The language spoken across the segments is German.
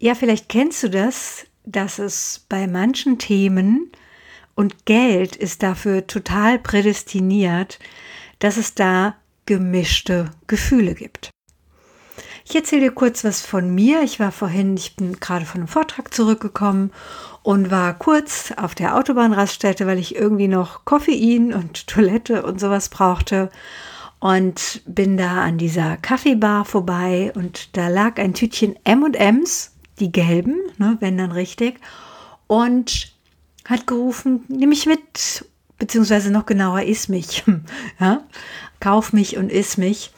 Ja, vielleicht kennst du das, dass es bei manchen Themen und Geld ist dafür total prädestiniert, dass es da gemischte Gefühle gibt. Ich erzähle dir kurz was von mir. Ich war vorhin, ich bin gerade von einem Vortrag zurückgekommen und war kurz auf der Autobahnraststätte, weil ich irgendwie noch Koffein und Toilette und sowas brauchte und bin da an dieser Kaffeebar vorbei und da lag ein Tütchen M&Ms, die gelben, ne, wenn dann richtig, und hat gerufen, nimm mich mit, beziehungsweise noch genauer, iss mich, ja, kauf mich und iss mich.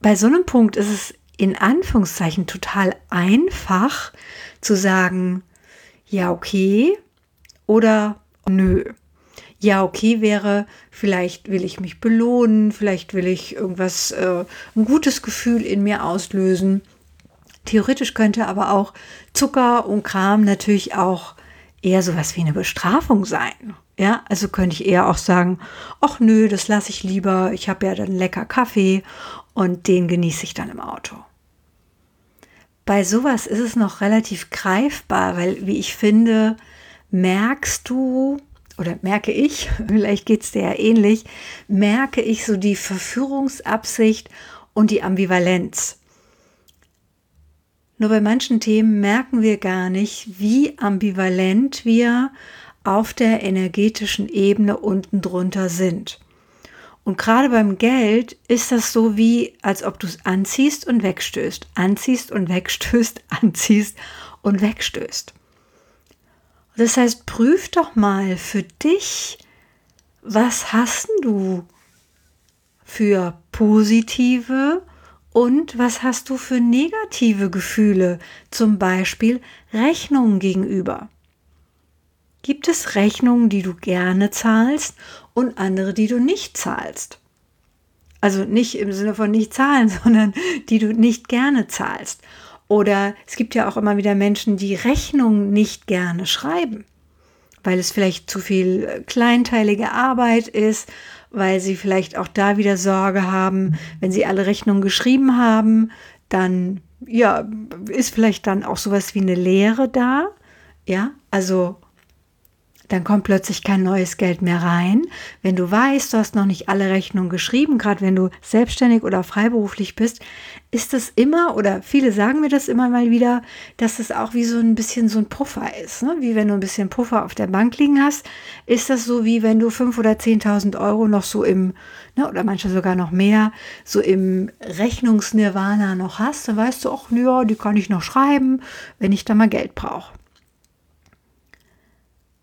Bei so einem Punkt ist es in Anführungszeichen total einfach zu sagen, ja, okay oder nö ja, okay wäre, vielleicht will ich mich belohnen, vielleicht will ich irgendwas, äh, ein gutes Gefühl in mir auslösen. Theoretisch könnte aber auch Zucker und Kram natürlich auch eher sowas wie eine Bestrafung sein. Ja, also könnte ich eher auch sagen, ach nö, das lasse ich lieber, ich habe ja dann lecker Kaffee und den genieße ich dann im Auto. Bei sowas ist es noch relativ greifbar, weil, wie ich finde, merkst du, oder merke ich, vielleicht geht es dir ja ähnlich, merke ich so die Verführungsabsicht und die Ambivalenz. Nur bei manchen Themen merken wir gar nicht, wie ambivalent wir auf der energetischen Ebene unten drunter sind. Und gerade beim Geld ist das so wie, als ob du es anziehst und wegstößt, anziehst und wegstößt, anziehst und wegstößt. Das heißt, prüf doch mal für dich, was hast du für positive und was hast du für negative Gefühle, zum Beispiel Rechnungen gegenüber. Gibt es Rechnungen, die du gerne zahlst und andere, die du nicht zahlst? Also nicht im Sinne von nicht zahlen, sondern die du nicht gerne zahlst. Oder es gibt ja auch immer wieder Menschen, die Rechnungen nicht gerne schreiben, weil es vielleicht zu viel äh, kleinteilige Arbeit ist, weil sie vielleicht auch da wieder Sorge haben, wenn sie alle Rechnungen geschrieben haben, dann ja, ist vielleicht dann auch sowas wie eine Lehre da. Ja, also dann kommt plötzlich kein neues Geld mehr rein. Wenn du weißt, du hast noch nicht alle Rechnungen geschrieben, gerade wenn du selbstständig oder freiberuflich bist, ist das immer, oder viele sagen mir das immer mal wieder, dass es auch wie so ein bisschen so ein Puffer ist. Ne? Wie wenn du ein bisschen Puffer auf der Bank liegen hast, ist das so wie wenn du 5.000 oder 10.000 Euro noch so im, ne, oder manche sogar noch mehr, so im Rechnungsnirvana noch hast. Dann weißt du, ach ja, die kann ich noch schreiben, wenn ich da mal Geld brauche.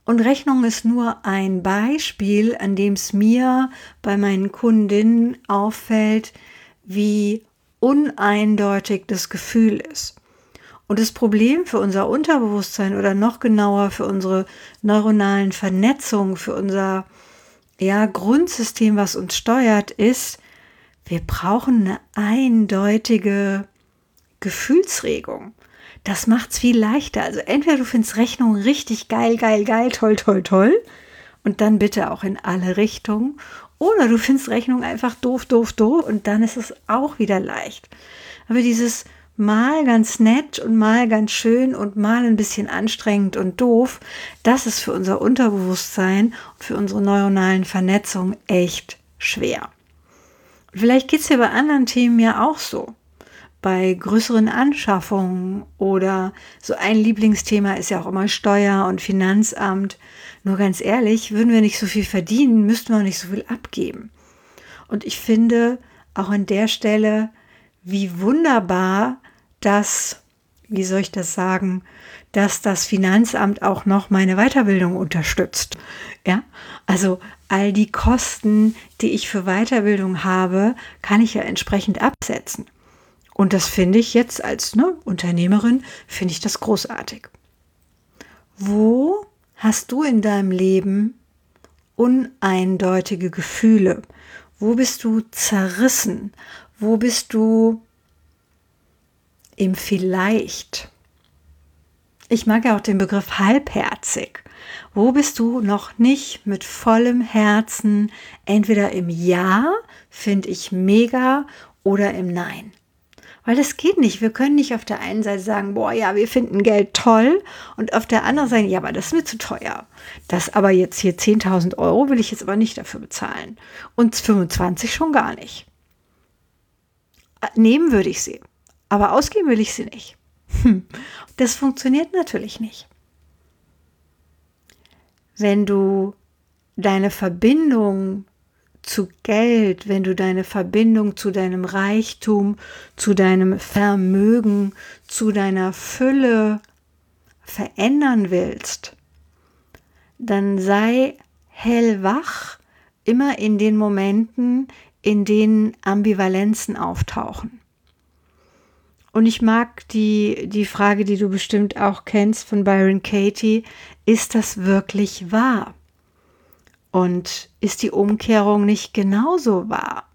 Und Rechnung ist nur ein Beispiel, an dem es mir bei meinen Kundinnen auffällt, wie uneindeutig das Gefühl ist. Und das Problem für unser Unterbewusstsein oder noch genauer für unsere neuronalen Vernetzungen, für unser ja, Grundsystem, was uns steuert, ist, wir brauchen eine eindeutige Gefühlsregung. Das macht es viel leichter. Also entweder du findest Rechnungen richtig geil, geil, geil, toll, toll, toll. Und dann bitte auch in alle Richtungen. Oder du findest Rechnungen einfach doof, doof, doof. Und dann ist es auch wieder leicht. Aber dieses mal ganz nett und mal ganz schön und mal ein bisschen anstrengend und doof, das ist für unser Unterbewusstsein und für unsere neuronalen Vernetzungen echt schwer. vielleicht geht es ja bei anderen Themen ja auch so bei größeren Anschaffungen oder so ein Lieblingsthema ist ja auch immer Steuer und Finanzamt. Nur ganz ehrlich, würden wir nicht so viel verdienen, müssten wir auch nicht so viel abgeben. Und ich finde auch an der Stelle, wie wunderbar das, wie soll ich das sagen, dass das Finanzamt auch noch meine Weiterbildung unterstützt. Ja, also all die Kosten, die ich für Weiterbildung habe, kann ich ja entsprechend absetzen. Und das finde ich jetzt als ne, Unternehmerin, finde ich das großartig. Wo hast du in deinem Leben uneindeutige Gefühle? Wo bist du zerrissen? Wo bist du im Vielleicht? Ich mag ja auch den Begriff halbherzig. Wo bist du noch nicht mit vollem Herzen, entweder im Ja, finde ich mega, oder im Nein? Weil das geht nicht. Wir können nicht auf der einen Seite sagen, boah, ja, wir finden Geld toll und auf der anderen Seite, ja, aber das ist mir zu teuer. Das aber jetzt hier 10.000 Euro will ich jetzt aber nicht dafür bezahlen. Und 25 schon gar nicht. Äh, nehmen würde ich sie, aber ausgeben will ich sie nicht. Hm. Das funktioniert natürlich nicht. Wenn du deine Verbindung zu Geld, wenn du deine Verbindung zu deinem Reichtum, zu deinem Vermögen, zu deiner Fülle verändern willst, dann sei hellwach immer in den Momenten, in denen Ambivalenzen auftauchen. Und ich mag die, die Frage, die du bestimmt auch kennst von Byron Katie, ist das wirklich wahr? Und ist die Umkehrung nicht genauso wahr?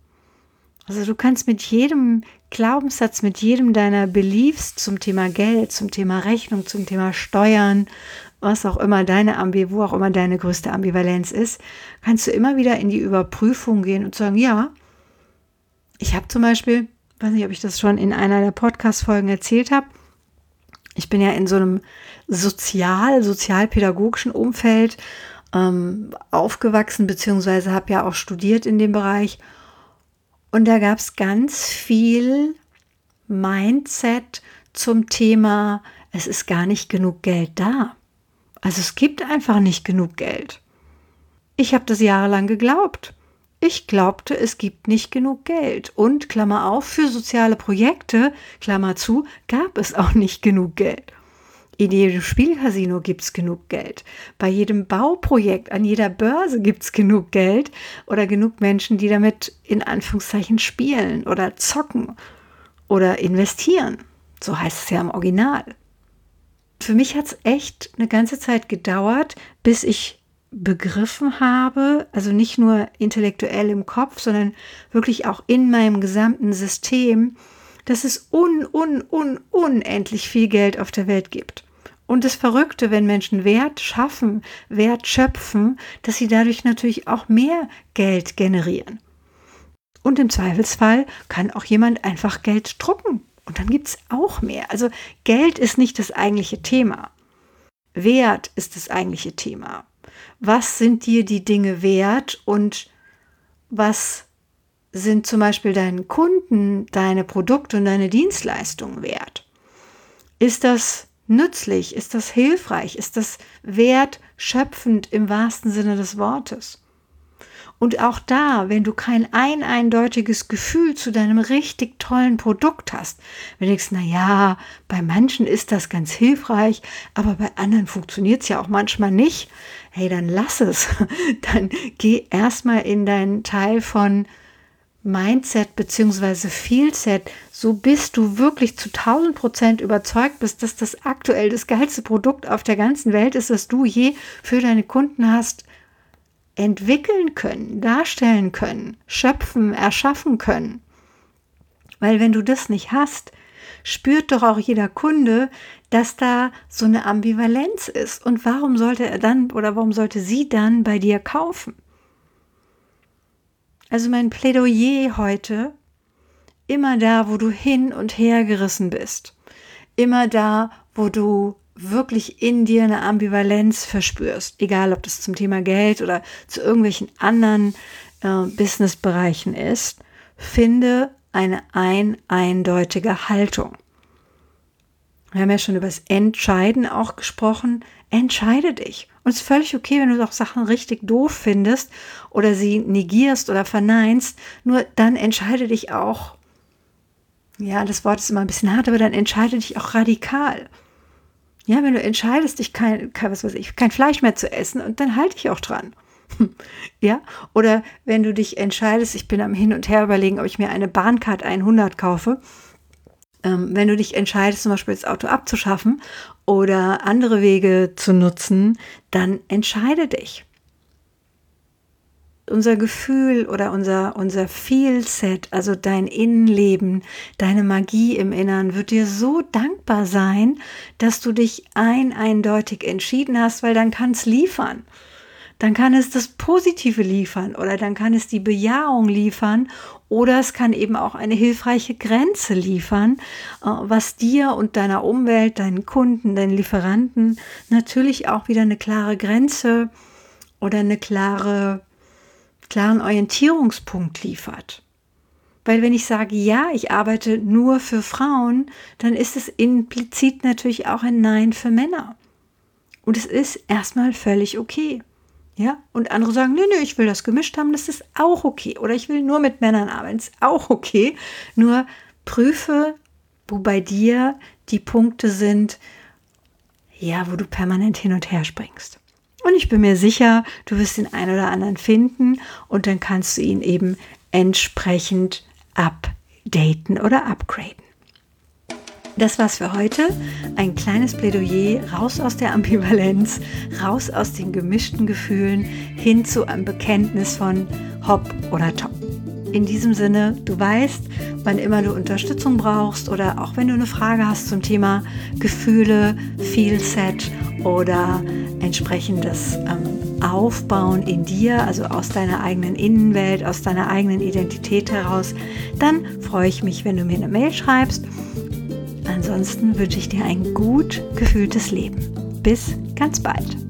Also du kannst mit jedem Glaubenssatz, mit jedem deiner Beliefs zum Thema Geld, zum Thema Rechnung, zum Thema Steuern, was auch immer deine Ambi, wo auch immer deine größte Ambivalenz ist, kannst du immer wieder in die Überprüfung gehen und sagen, ja, ich habe zum Beispiel, weiß nicht, ob ich das schon in einer der Podcast-Folgen erzählt habe, ich bin ja in so einem sozial, sozialpädagogischen Umfeld ähm, aufgewachsen, beziehungsweise habe ja auch studiert in dem Bereich. Und da gab es ganz viel Mindset zum Thema, es ist gar nicht genug Geld da. Also es gibt einfach nicht genug Geld. Ich habe das jahrelang geglaubt. Ich glaubte, es gibt nicht genug Geld. Und, Klammer auf, für soziale Projekte, Klammer zu, gab es auch nicht genug Geld. In jedem Spielcasino gibt es genug Geld. Bei jedem Bauprojekt, an jeder Börse gibt es genug Geld oder genug Menschen, die damit in Anführungszeichen spielen oder zocken oder investieren. So heißt es ja im Original. Für mich hat es echt eine ganze Zeit gedauert, bis ich begriffen habe, also nicht nur intellektuell im Kopf, sondern wirklich auch in meinem gesamten System, dass es un, un, un, unendlich viel Geld auf der Welt gibt. Und das Verrückte, wenn Menschen Wert schaffen, Wert schöpfen, dass sie dadurch natürlich auch mehr Geld generieren. Und im Zweifelsfall kann auch jemand einfach Geld drucken. Und dann gibt es auch mehr. Also Geld ist nicht das eigentliche Thema. Wert ist das eigentliche Thema. Was sind dir die Dinge wert und was sind zum Beispiel deinen Kunden, deine Produkte und deine Dienstleistungen wert? Ist das nützlich? Ist das hilfreich? Ist das wertschöpfend im wahrsten Sinne des Wortes? Und auch da, wenn du kein ein eindeutiges Gefühl zu deinem richtig tollen Produkt hast, wenn du denkst, na ja, bei manchen ist das ganz hilfreich, aber bei anderen funktioniert es ja auch manchmal nicht, hey, dann lass es. Dann geh erstmal in deinen Teil von Mindset beziehungsweise Feelset, so bist du wirklich zu 1000 Prozent überzeugt bist, dass das aktuell das geilste Produkt auf der ganzen Welt ist, das du je für deine Kunden hast entwickeln können, darstellen können, schöpfen, erschaffen können. Weil wenn du das nicht hast, spürt doch auch jeder Kunde, dass da so eine Ambivalenz ist. Und warum sollte er dann oder warum sollte sie dann bei dir kaufen? Also mein Plädoyer heute, immer da, wo du hin und her gerissen bist, immer da, wo du wirklich in dir eine Ambivalenz verspürst, egal ob das zum Thema Geld oder zu irgendwelchen anderen äh, Businessbereichen ist, finde eine ein eindeutige Haltung. Wir haben ja schon über das Entscheiden auch gesprochen. Entscheide dich. Und es ist völlig okay, wenn du auch Sachen richtig doof findest oder sie negierst oder verneinst. Nur dann entscheide dich auch. Ja, das Wort ist immer ein bisschen hart, aber dann entscheide dich auch radikal. Ja, wenn du entscheidest, dich kein, kein, was weiß ich, kein Fleisch mehr zu essen, und dann halte ich auch dran. ja, oder wenn du dich entscheidest, ich bin am Hin und Her überlegen, ob ich mir eine Bahncard 100 kaufe, ähm, wenn du dich entscheidest, zum Beispiel das Auto abzuschaffen oder andere Wege zu nutzen, dann entscheide dich unser Gefühl oder unser, unser Feel-Set, also dein Innenleben, deine Magie im Innern, wird dir so dankbar sein, dass du dich ein eindeutig entschieden hast, weil dann kann es liefern. Dann kann es das Positive liefern oder dann kann es die Bejahung liefern oder es kann eben auch eine hilfreiche Grenze liefern, äh, was dir und deiner Umwelt, deinen Kunden, deinen Lieferanten natürlich auch wieder eine klare Grenze oder eine klare klaren Orientierungspunkt liefert. Weil wenn ich sage, ja, ich arbeite nur für Frauen, dann ist es implizit natürlich auch ein Nein für Männer. Und es ist erstmal völlig okay. Ja, und andere sagen, nö, nö, ich will das gemischt haben, das ist auch okay. Oder ich will nur mit Männern arbeiten, ist auch okay. Nur prüfe, wo bei dir die Punkte sind, ja, wo du permanent hin und her springst. Und ich bin mir sicher, du wirst den einen oder anderen finden und dann kannst du ihn eben entsprechend updaten oder upgraden. Das war's für heute. Ein kleines Plädoyer raus aus der Ambivalenz, raus aus den gemischten Gefühlen hin zu einem Bekenntnis von Hopp oder Top. In diesem Sinne, du weißt, wann immer du Unterstützung brauchst oder auch wenn du eine Frage hast zum Thema Gefühle, Feelset oder entsprechendes ähm, Aufbauen in dir, also aus deiner eigenen Innenwelt, aus deiner eigenen Identität heraus, dann freue ich mich, wenn du mir eine Mail schreibst. Ansonsten wünsche ich dir ein gut gefühltes Leben. Bis ganz bald.